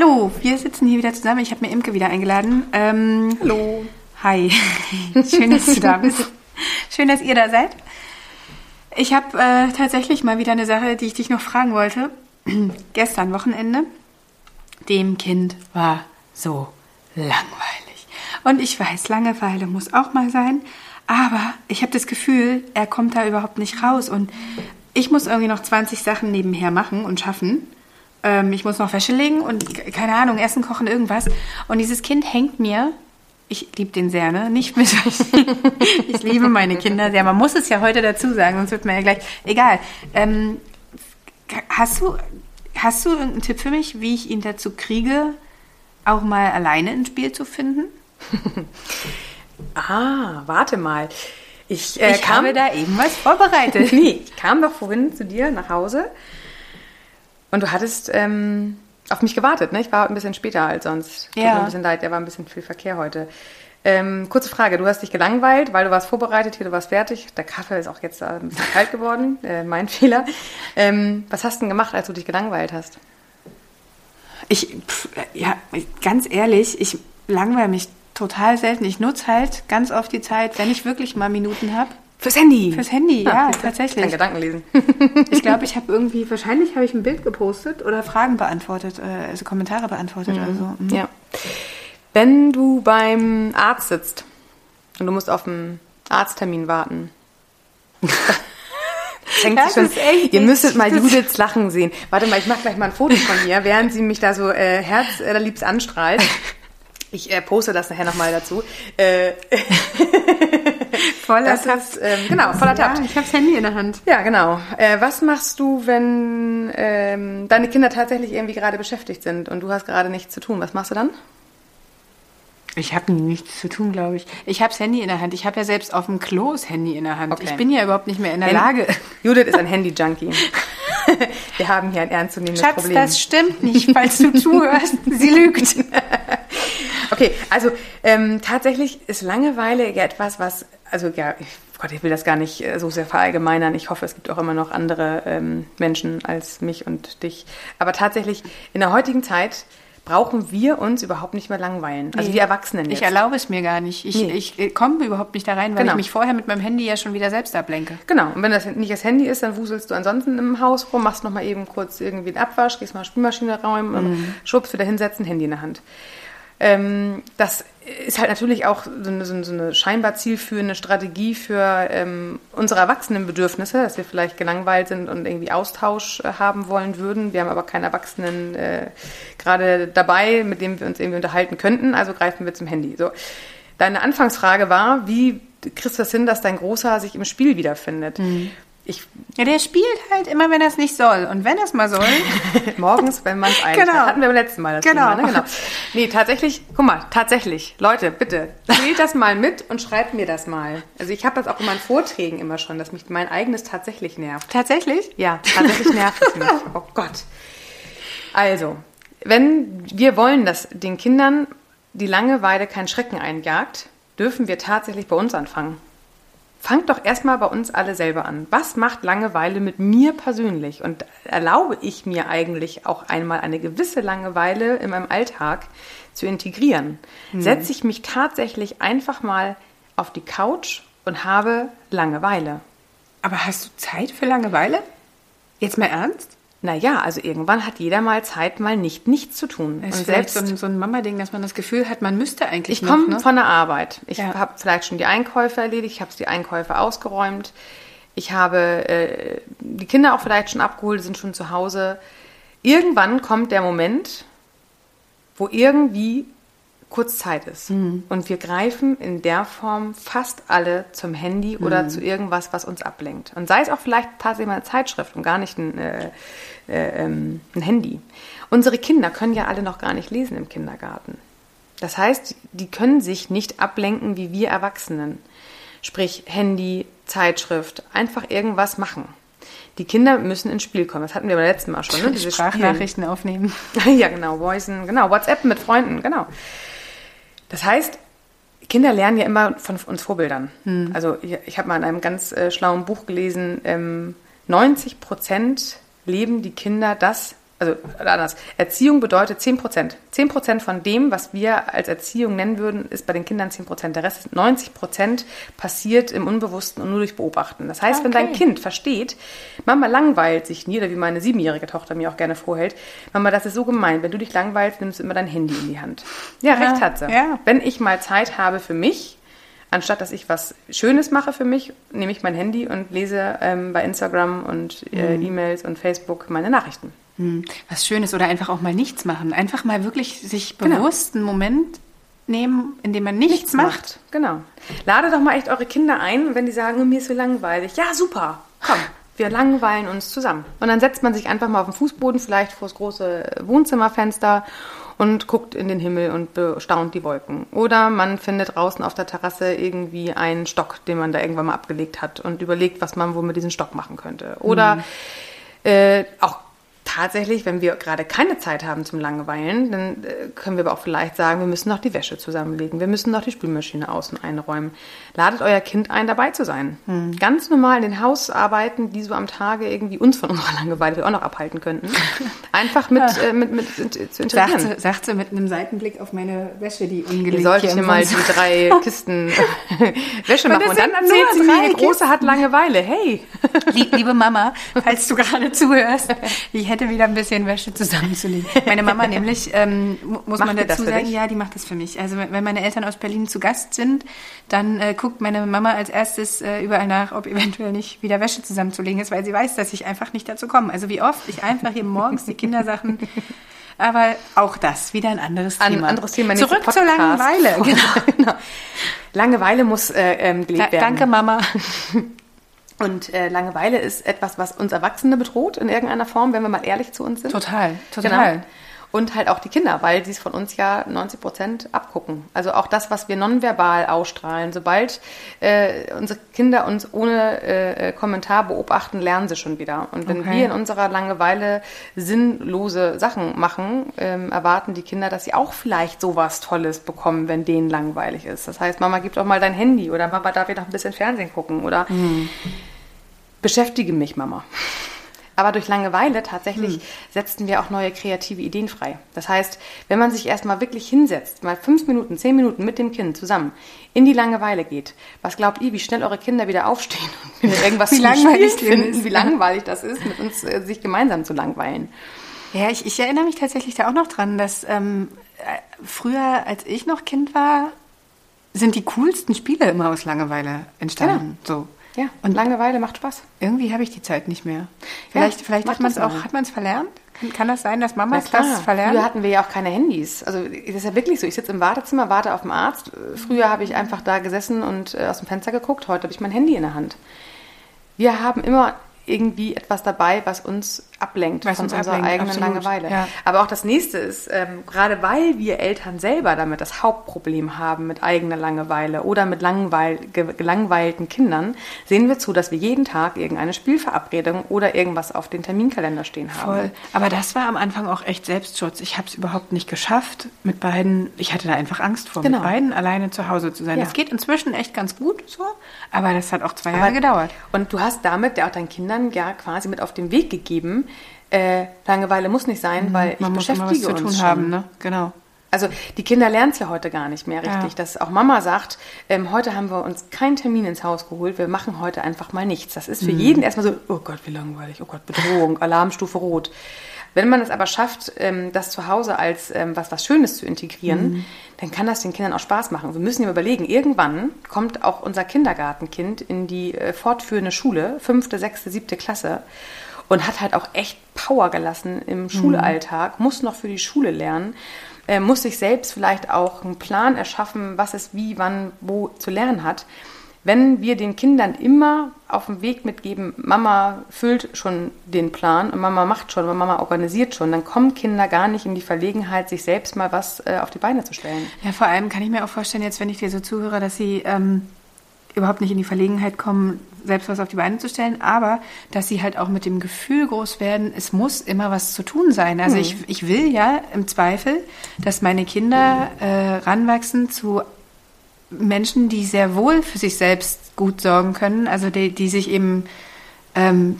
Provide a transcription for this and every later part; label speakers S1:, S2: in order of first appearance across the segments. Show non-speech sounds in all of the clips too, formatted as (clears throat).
S1: Hallo, wir sitzen hier wieder zusammen. Ich habe mir Imke wieder eingeladen. Ähm,
S2: Hallo.
S1: Hi, (laughs) schön, dass du da (laughs) bist. Schön, dass ihr da seid. Ich habe äh, tatsächlich mal wieder eine Sache, die ich dich noch fragen wollte. (clears throat) Gestern Wochenende. Dem Kind war so langweilig. Und ich weiß, Langeweile muss auch mal sein. Aber ich habe das Gefühl, er kommt da überhaupt nicht raus. Und ich muss irgendwie noch 20 Sachen nebenher machen und schaffen. Ähm, ich muss noch Wäsche legen und keine Ahnung, Essen kochen, irgendwas. Und dieses Kind hängt mir. Ich liebe den sehr, ne? Nicht mit. (laughs) ich liebe meine Kinder sehr. Man muss es ja heute dazu sagen, sonst wird man ja gleich. Egal. Ähm, hast du, hast du irgendeinen Tipp für mich, wie ich ihn dazu kriege, auch mal alleine ins Spiel zu finden? (laughs)
S2: ah, warte mal.
S1: Ich, äh, ich kam, habe da eben was vorbereitet. (laughs)
S2: nee, ich kam doch vorhin zu dir nach Hause und du hattest ähm, auf mich gewartet. Ne? Ich war ein bisschen später als sonst. Tut
S1: Ja.
S2: mir ein bisschen leid, da war ein bisschen viel Verkehr heute. Ähm, kurze Frage, du hast dich gelangweilt, weil du warst vorbereitet, hier, du warst fertig. Der Kaffee ist auch jetzt ein bisschen kalt geworden, (laughs) äh, mein Fehler. Ähm, was hast du denn gemacht, als du dich gelangweilt hast?
S1: Ich, pf, ja, ganz ehrlich, ich langweile mich total selten. Ich nutze halt ganz oft die Zeit, wenn ich wirklich mal Minuten habe.
S2: Fürs Handy.
S1: Fürs Handy, ja,
S2: siehst du?
S1: tatsächlich.
S2: Kein Gedanken lesen. (laughs)
S1: Ich glaube, ich habe irgendwie, wahrscheinlich habe ich ein Bild gepostet oder Fragen beantwortet, äh, also Kommentare beantwortet oder so. Mhm.
S2: Ja. Wenn du beim Arzt sitzt und du musst auf einen Arzttermin warten. (laughs) Fängt
S1: Das
S2: schon,
S1: ist echt
S2: ihr müsstet mal Judiths Lachen sehen. Warte mal, ich mache gleich mal ein Foto von ihr, während sie mich da so äh, herzliebst anstrahlt. Ich äh, poste das nachher nochmal dazu. Äh, (laughs) (laughs)
S1: Voller
S2: das
S1: Tab.
S2: ist, ähm, genau, voller
S1: Ja,
S2: Tat.
S1: ich habe das Handy in der Hand.
S2: Ja, genau. Äh, was machst du, wenn ähm, deine Kinder tatsächlich irgendwie gerade beschäftigt sind und du hast gerade nichts zu tun? Was machst du dann?
S1: Ich habe nichts zu tun, glaube ich. Ich habe das Handy in der Hand. Ich habe ja selbst auf dem Klo das Handy in der Hand.
S2: Okay.
S1: Ich bin ja überhaupt nicht mehr in der Lage.
S2: Judith ist ein (laughs) Handy-Junkie. Wir haben hier ein ernstzunehmendes
S1: Schatz,
S2: Problem.
S1: das stimmt nicht, falls du (laughs) zuhörst. Sie lügt.
S2: Okay, also ähm, tatsächlich ist Langeweile ja etwas, was, also ja, ich, Gott, ich will das gar nicht äh, so sehr verallgemeinern. Ich hoffe, es gibt auch immer noch andere ähm, Menschen als mich und dich. Aber tatsächlich, in der heutigen Zeit brauchen wir uns überhaupt nicht mehr langweilen. Also
S1: Nee.
S2: wir Erwachsenen jetzt.
S1: Ich erlaube es mir gar nicht. Ich,
S2: Nee.
S1: ich äh, komme überhaupt nicht da rein, weil
S2: Genau.
S1: ich mich vorher mit meinem Handy ja schon wieder selbst ablenke.
S2: Genau, und wenn das nicht das Handy ist, dann wuselst du ansonsten im Haus rum, machst nochmal eben kurz irgendwie einen Abwasch, gehst mal Spülmaschine räumen,
S1: Mhm.
S2: schubst wieder hinsetzen, Handy in der Hand. Ähm, das ist halt natürlich auch so eine, so eine- scheinbar zielführende Strategie für ähm, unsere Erwachsenenbedürfnisse, dass wir vielleicht gelangweilt sind und irgendwie Austausch äh, haben wollen würden. Wir haben aber keinen Erwachsenen äh, gerade dabei, mit dem wir uns irgendwie unterhalten könnten, also greifen wir zum Handy. So. Deine Anfangsfrage war, wie kriegst du das hin, dass dein Großer sich im Spiel wiederfindet? Ich
S1: Ja, der spielt halt immer, wenn er es nicht soll. Und wenn er es mal soll, (laughs)
S2: morgens, wenn man es eigentlich
S1: Genau.
S2: Hatten wir beim letzten Mal das
S1: Genau.
S2: Thema, ne? genau. Nee, tatsächlich, guck mal, tatsächlich, Leute, bitte, spielt das mal mit und schreibt mir das mal. Also ich habe das auch in meinen Vorträgen immer schon, dass mich mein eigenes tatsächlich nervt.
S1: tatsächlich.
S2: Ja, tatsächlich nervt es mich. (laughs) Oh Gott. Also, wenn wir wollen, dass den Kindern die Langeweile keinen Schrecken einjagt, dürfen wir tatsächlich bei uns anfangen. Fangt doch erstmal bei uns alle selber an. Was macht Langeweile mit mir persönlich? Und erlaube ich mir eigentlich auch einmal eine gewisse Langeweile in meinem Alltag zu integrieren? Setze ich mich tatsächlich einfach mal auf die Couch und habe Langeweile?
S1: Aber hast du Zeit für Langeweile? Jetzt mal ernst?
S2: Naja, also irgendwann hat jeder mal Zeit, mal nicht nichts zu tun.
S1: Das ist
S2: selbst,
S1: so ein, so ein Mama-Ding, dass man das Gefühl hat, man müsste eigentlich
S2: ich komme
S1: ne?
S2: von der Arbeit. Ich
S1: Ja.
S2: habe vielleicht schon die Einkäufe erledigt, ich habe die Einkäufe ausgeräumt. Ich habe äh, die Kinder auch vielleicht schon abgeholt, sind schon zu Hause. Irgendwann kommt der Moment, wo irgendwie kurz Zeit ist.
S1: Mhm.
S2: Und wir greifen in der Form fast alle zum Handy oder
S1: Mhm.
S2: zu irgendwas, was uns ablenkt. Und sei es auch vielleicht tatsächlich mal eine Zeitschrift und gar nicht ein, äh, äh, ähm, ein Handy. Unsere Kinder können ja alle noch gar nicht lesen im Kindergarten. Das heißt, die können sich nicht ablenken wie wir Erwachsenen. Sprich Handy, Zeitschrift, einfach irgendwas machen. Die Kinder müssen ins Spiel kommen. Das hatten wir beim letzten Mal schon. Ne? (laughs) Diese
S1: Sprachnachrichten aufnehmen.
S2: Spielen. (laughs) Ja, genau. Voicen, genau. WhatsApp mit Freunden, genau. Das heißt, Kinder lernen ja immer von uns Vorbildern. Also ich, ich habe mal in einem ganz äh, schlauen Buch gelesen, ähm, 90 Prozent leben die Kinder das, also anders, Erziehung bedeutet 10 Prozent. 10 Prozent von dem, was wir als Erziehung nennen würden, ist bei den Kindern 10 Prozent. Der Rest, 90 Prozent, passiert im Unbewussten und nur durch Beobachten. Das heißt, okay. wenn dein Kind versteht, Mama langweilt sich nie, oder wie meine siebenjährige Tochter mir auch gerne vorhält, Mama, das ist so gemein, wenn du dich langweilst, nimmst du immer dein Handy in die Hand. Ja, ja recht hat sie. Ja. Wenn ich mal Zeit habe für mich, anstatt dass ich was Schönes mache für mich, nehme ich mein Handy und lese ähm, bei Instagram und äh, mhm. E-Mails und Facebook meine Nachrichten.
S1: Mhm. Was Schönes oder einfach auch mal nichts machen. Einfach mal wirklich sich genau. bewusst genau. einen Moment nehmen, in dem man nichts, nichts macht. macht.
S2: Genau. Lade doch mal echt eure Kinder ein, wenn die sagen, oh, mir ist so langweilig. Ja, super. Komm. Wir langweilen uns zusammen. Und dann setzt man sich einfach mal auf den Fußboden, vielleicht vor das große Wohnzimmerfenster und guckt in den Himmel und bestaunt die Wolken. Oder man findet draußen auf der Terrasse irgendwie einen Stock, den man da irgendwann mal abgelegt hat und überlegt, was man wohl mit diesem Stock machen könnte. Oder mhm. äh, auch tatsächlich, wenn wir gerade keine Zeit haben zum Langweilen, dann äh, können wir aber auch vielleicht sagen, wir müssen noch die Wäsche zusammenlegen, wir müssen noch die Spülmaschine außen einräumen. Ladet euer Kind ein, dabei zu sein. Hm. Ganz normal in den Hausarbeiten, die so am Tage irgendwie uns von (laughs) unserer Langeweile auch noch abhalten könnten. Einfach mit, (laughs) äh, mit, mit, mit zu
S1: integrieren. Sagt, sagt sie mit einem Seitenblick auf meine Wäsche, die ungelegt
S2: Ihr solltet hier mal die drei (laughs) Kisten Wäsche machen. Und dann erzählt sie mir, die Große hat Langeweile. Hey!
S1: Liebe Mama, falls du gerade zuhörst, ich hätte wieder ein bisschen Wäsche zusammenzulegen. Meine Mama (laughs) nämlich, ähm, muss macht man dazu sagen, ja, die macht das für mich. Also wenn meine Eltern aus Berlin zu Gast sind, dann äh, guckt meine Mama als erstes äh, überall nach, ob eventuell nicht wieder Wäsche zusammenzulegen ist, weil sie weiß, dass ich einfach nicht dazu komme. Also wie oft ich einfach hier morgens die Kindersachen (laughs) aber auch das wieder ein anderes Thema. Ein
S2: anderes Thema.
S1: Zurück zur Langeweile. (laughs)
S2: Genau. genau. Langeweile muss äh, ähm, gelebt werden.
S1: Danke, Mama.
S2: Und äh, Langeweile ist etwas, was uns Erwachsene bedroht in irgendeiner Form, wenn wir mal ehrlich zu uns sind.
S1: Total, total.
S2: Genau. Und halt auch die Kinder, weil sie es von uns ja 90 Prozent abgucken. Also auch das, was wir nonverbal ausstrahlen. Sobald äh, unsere Kinder uns ohne äh, Kommentar beobachten, lernen sie schon wieder. Und wenn okay. wir in unserer Langeweile sinnlose Sachen machen, ähm, erwarten die Kinder, dass sie auch vielleicht sowas Tolles bekommen, wenn denen langweilig ist. Das heißt, Mama, gib doch mal dein Handy oder Mama darf ich noch ein bisschen Fernsehen gucken oder mhm. Beschäftige mich, Mama. Aber durch Langeweile tatsächlich hm. setzten wir auch neue kreative Ideen frei. Das heißt, wenn man sich erstmal wirklich hinsetzt, mal fünf Minuten, zehn Minuten mit dem Kind zusammen in die Langeweile geht, was glaubt ihr, wie schnell eure Kinder wieder aufstehen und (laughs) wieder irgendwas wie langweilig finden, wie langweilig das ist, mit uns äh, sich gemeinsam zu langweilen?
S1: Ja, ich, ich erinnere mich tatsächlich da auch noch dran, dass ähm, äh, früher, als ich noch Kind war, sind die coolsten Spiele immer aus Langeweile entstanden.
S2: Genau. So. Ja, und Langeweile macht Spaß.
S1: Irgendwie habe ich die Zeit nicht mehr. Vielleicht, ja, vielleicht hat man es auch, hat man es verlernt? Kann, kann, das sein, dass Mamas das verlernen?
S2: Früher hatten wir ja auch keine Handys. Also das ist ja wirklich so. Ich sitze im Wartezimmer, warte auf den Arzt. Früher habe ich einfach da gesessen und äh, aus dem Fenster geguckt. Heute habe ich mein Handy in der Hand. Wir haben immer irgendwie etwas dabei, was uns ablenkt was von uns unserer ablenkt, eigenen absolut. Langeweile. Ja. Aber auch das nächste ist, ähm, gerade weil wir Eltern selber damit das Hauptproblem haben mit eigener Langeweile oder mit langweil gelangweilten Kindern, sehen wir zu, dass wir jeden Tag irgendeine Spielverabredung oder irgendwas auf den Terminkalender stehen haben. Voll.
S1: Aber das war am Anfang auch echt Selbstschutz. Ich habe es überhaupt nicht geschafft, mit beiden, ich hatte da einfach Angst vor, genau. mit beiden alleine zu Hause zu sein. Ja. Das geht inzwischen echt ganz gut so, aber das hat auch zwei Jahre aber, gedauert.
S2: Und du hast damit ja auch deinen Kindern ja quasi mit auf den Weg gegeben, äh, Langeweile muss nicht sein, mhm. weil ich Man beschäftige muss was zu tun haben, ne?
S1: Genau.
S2: Also die Kinder lernen es ja heute gar nicht mehr richtig, ja. dass auch Mama sagt, ähm, heute haben wir uns keinen Termin ins Haus geholt, wir machen heute einfach mal nichts. Das ist für mhm. jeden erstmal so, oh Gott, wie langweilig, oh Gott, Bedrohung, (laughs) Alarmstufe rot. Wenn man es aber schafft, ähm, das zu Hause als ähm, was, was Schönes zu integrieren, mhm. dann kann das den Kindern auch Spaß machen. Wir müssen ja überlegen, irgendwann kommt auch unser Kindergartenkind in die äh, fortführende Schule, fünfte, sechste, siebte Klasse und hat halt auch echt Power gelassen im mhm. Schulalltag, muss noch für die Schule lernen, äh, muss sich selbst vielleicht auch einen Plan erschaffen, was es wie, wann, wo zu lernen hat. Wenn wir den Kindern immer auf dem Weg mitgeben, Mama füllt schon den Plan und Mama macht schon und Mama organisiert schon, dann kommen Kinder gar nicht in die Verlegenheit, sich selbst mal was äh, auf die Beine zu stellen.
S1: Ja, vor allem kann ich mir auch vorstellen, jetzt wenn ich dir so zuhöre, dass sie ähm, überhaupt nicht in die Verlegenheit kommen, selbst was auf die Beine zu stellen, aber dass sie halt auch mit dem Gefühl groß werden, es muss immer was zu tun sein. Also hm. ich, ich will ja im Zweifel, dass meine Kinder äh, ranwachsen zu Menschen, die sehr wohl für sich selbst gut sorgen können, also die, die sich eben ähm,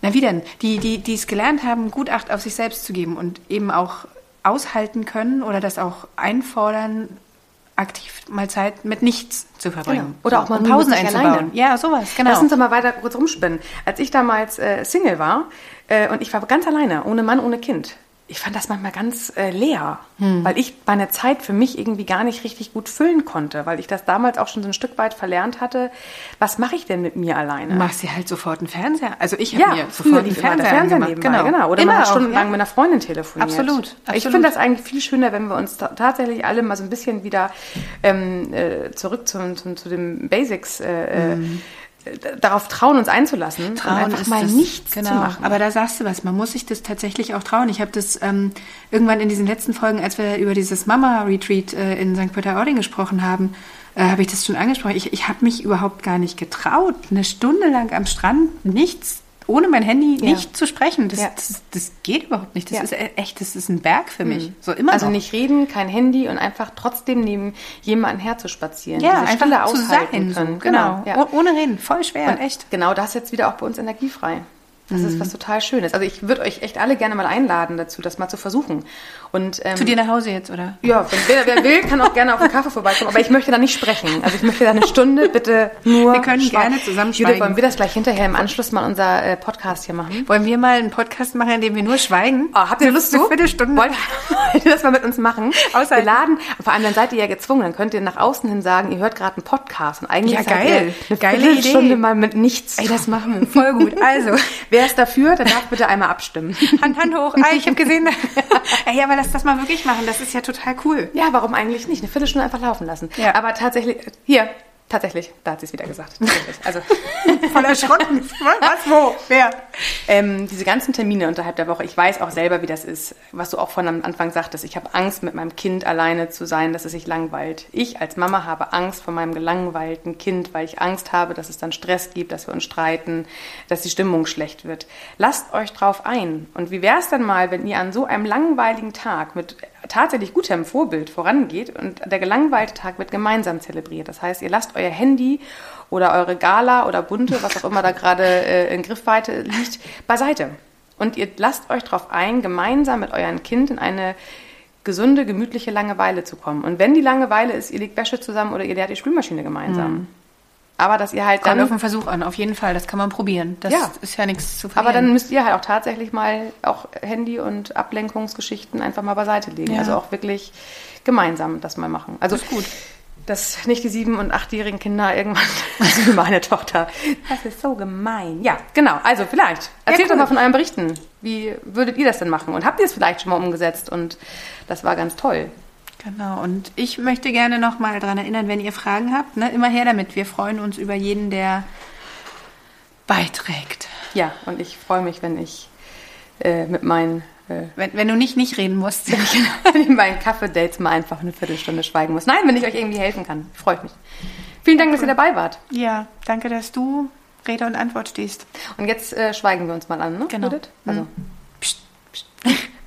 S1: Na wie denn? Die, die, die es gelernt haben, gut Acht auf sich selbst zu geben und eben auch aushalten können oder das auch einfordern, aktiv mal Zeit mit nichts zu verbringen.
S2: Genau. Oder auch mal
S1: Pausen einzubauen. Ja, sowas, genau.
S2: Lass uns doch mal weiter kurz rumspinnen. Als ich damals äh, Single war äh, und ich war ganz alleine, ohne Mann, ohne Kind, ich fand das manchmal ganz äh, leer,
S1: Hm.
S2: weil ich meine Zeit für mich irgendwie gar nicht richtig gut füllen konnte, weil ich das damals auch schon so ein Stück weit verlernt hatte. Was mache ich denn mit mir alleine?
S1: Du machst dir halt sofort einen Fernseher. Also ich habe
S2: ja,
S1: mir sofort einen Fernseher
S2: Fernseher
S1: angemacht.
S2: nebenbei, genau. Oder
S1: Immer
S2: man hat stundenlang
S1: ja.
S2: mit einer Freundin telefoniert.
S1: Absolut,
S2: Ich
S1: absolut.
S2: finde das eigentlich viel schöner, wenn wir uns ta tatsächlich alle mal so ein bisschen wieder ähm, äh, zurück zum, zum, zu den Basics äh, äh, darauf trauen, uns einzulassen und einfach mal
S1: das,
S2: nichts
S1: genau.
S2: zu machen.
S1: Aber da sagst du was, man muss sich das tatsächlich auch trauen. Ich habe das ähm, irgendwann in diesen letzten Folgen, als wir über dieses Mama-Retreat äh, in St. Peter-Ording gesprochen haben, äh, habe ich das schon angesprochen. Ich, ich habe mich überhaupt gar nicht getraut, eine Stunde lang am Strand nichts, ohne mein Handy
S2: Ja.
S1: nicht zu sprechen. Das,
S2: Ja.
S1: das, das geht überhaupt nicht. Das
S2: Ja.
S1: ist e- echt, das ist ein Berg für mich. So immer
S2: also
S1: noch.
S2: nicht reden, kein Handy und einfach trotzdem neben jemanden herzuspazieren.
S1: ja,
S2: diese Stille
S1: einfach zu
S2: aushalten
S1: sein. So,
S2: können.
S1: genau.
S2: Ja.
S1: Oh- Ohne reden, voll schwer,
S2: Und
S1: echt.
S2: Genau, das ist jetzt wieder auch bei uns energiefrei. Das
S1: Mhm.
S2: ist was total Schönes. Also ich würde euch echt alle gerne mal einladen dazu, das mal zu versuchen. Und ähm,
S1: Zu dir nach Hause jetzt, oder?
S2: ja, wenn wer, wer will, kann auch gerne auf den Kaffee vorbeikommen. Aber ich möchte da nicht sprechen. Also ich möchte da eine Stunde bitte nur.
S1: Wir können gerne zusammen
S2: Judith,
S1: schweigen.
S2: wollen wir das gleich hinterher im Anschluss mal unser äh, Podcast hier machen?
S1: Wollen wir mal einen Podcast machen, in dem wir nur schweigen?
S2: Oh, habt ihr Lust
S1: Eine
S2: zu?
S1: Viertelstunde.
S2: Wollt, wollt ihr das mal mit uns machen?
S1: Aushalten.
S2: Wir laden, vor allem dann seid ihr ja gezwungen, dann könnt ihr nach außen hin sagen, ihr hört gerade einen Podcast und eigentlich
S1: Ja, geil.
S2: ihr eine
S1: Geile
S2: Viertelstunde
S1: Idee.
S2: mal mit nichts.
S1: Ey, das machen wir voll gut. Also, (laughs)
S2: Wer ist dafür, der darf bitte einmal abstimmen. (laughs)
S1: Hand, Hand hoch. Ah, ich habe gesehen. (laughs) Ey, aber lass das mal wirklich machen. Das ist ja total cool.
S2: Ja, warum eigentlich nicht? Eine Viertelstunde einfach laufen lassen.
S1: Ja.
S2: Aber tatsächlich, hier, tatsächlich, da hat sie es wieder gesagt. (laughs) Tatsächlich. Also, (laughs)
S1: Voll erschrocken. Was, wo, wer?
S2: ähm, diese ganzen Termine unterhalb der Woche, ich weiß auch selber, wie das ist, was du auch von am Anfang sagtest. Ich habe Angst, mit meinem Kind alleine zu sein, dass es sich langweilt. Ich als Mama habe Angst vor meinem gelangweilten Kind, weil ich Angst habe, dass es dann Stress gibt, dass wir uns streiten, dass die Stimmung schlecht wird. Lasst euch drauf ein. Und wie wäre es dann mal, wenn ihr an so einem langweiligen Tag mit tatsächlich gutem Vorbild vorangeht und der gelangweilte Tag wird gemeinsam zelebriert. Das heißt, ihr lasst euer Handy oder eure Gala oder Bunte, was auch immer da gerade äh, in Griffweite liegt, beiseite. Und ihr lasst euch darauf ein, gemeinsam mit eurem Kind in eine gesunde, gemütliche Langeweile zu kommen. Und wenn die Langeweile ist, ihr legt Wäsche zusammen oder ihr leert die Spülmaschine gemeinsam. Aber dass ihr halt
S1: Kommt
S2: dann
S1: auf den Versuch an, auf jeden Fall. Das kann man probieren. Das
S2: Ja.
S1: ist ja nichts zu verlieren.
S2: aber dann müsst ihr halt auch tatsächlich mal auch Handy und Ablenkungsgeschichten einfach mal beiseite legen.
S1: Ja.
S2: Also auch wirklich gemeinsam das mal machen. Also gut. Dass nicht die sieben- und achtjährigen Kinder irgendwann, (laughs) also meine Tochter, das ist so gemein. Ja, genau. Also vielleicht. Erzählt
S1: cool.
S2: doch mal von euren Berichten. Wie würdet ihr das denn machen? Und habt ihr es vielleicht schon mal umgesetzt? Und das war ganz toll.
S1: Genau, und ich möchte gerne noch mal daran erinnern, wenn ihr Fragen habt, ne, immer her damit. Wir freuen uns über jeden, der beiträgt.
S2: Ja, und ich freue mich, wenn ich äh, mit meinen äh,
S1: Wenn, wenn du nicht nicht reden musst. (laughs)
S2: wenn ich bei Kaffee-Dates mal einfach eine Viertelstunde schweigen muss. Nein, wenn ich euch irgendwie helfen kann. Freut mich. Vielen Dank, dass ihr dabei wart.
S1: ja, danke, dass du Rede und Antwort stehst.
S2: Und jetzt äh, schweigen wir uns mal an, ne?
S1: Genau.
S2: Judith? Also,
S1: Psst, psst. (laughs)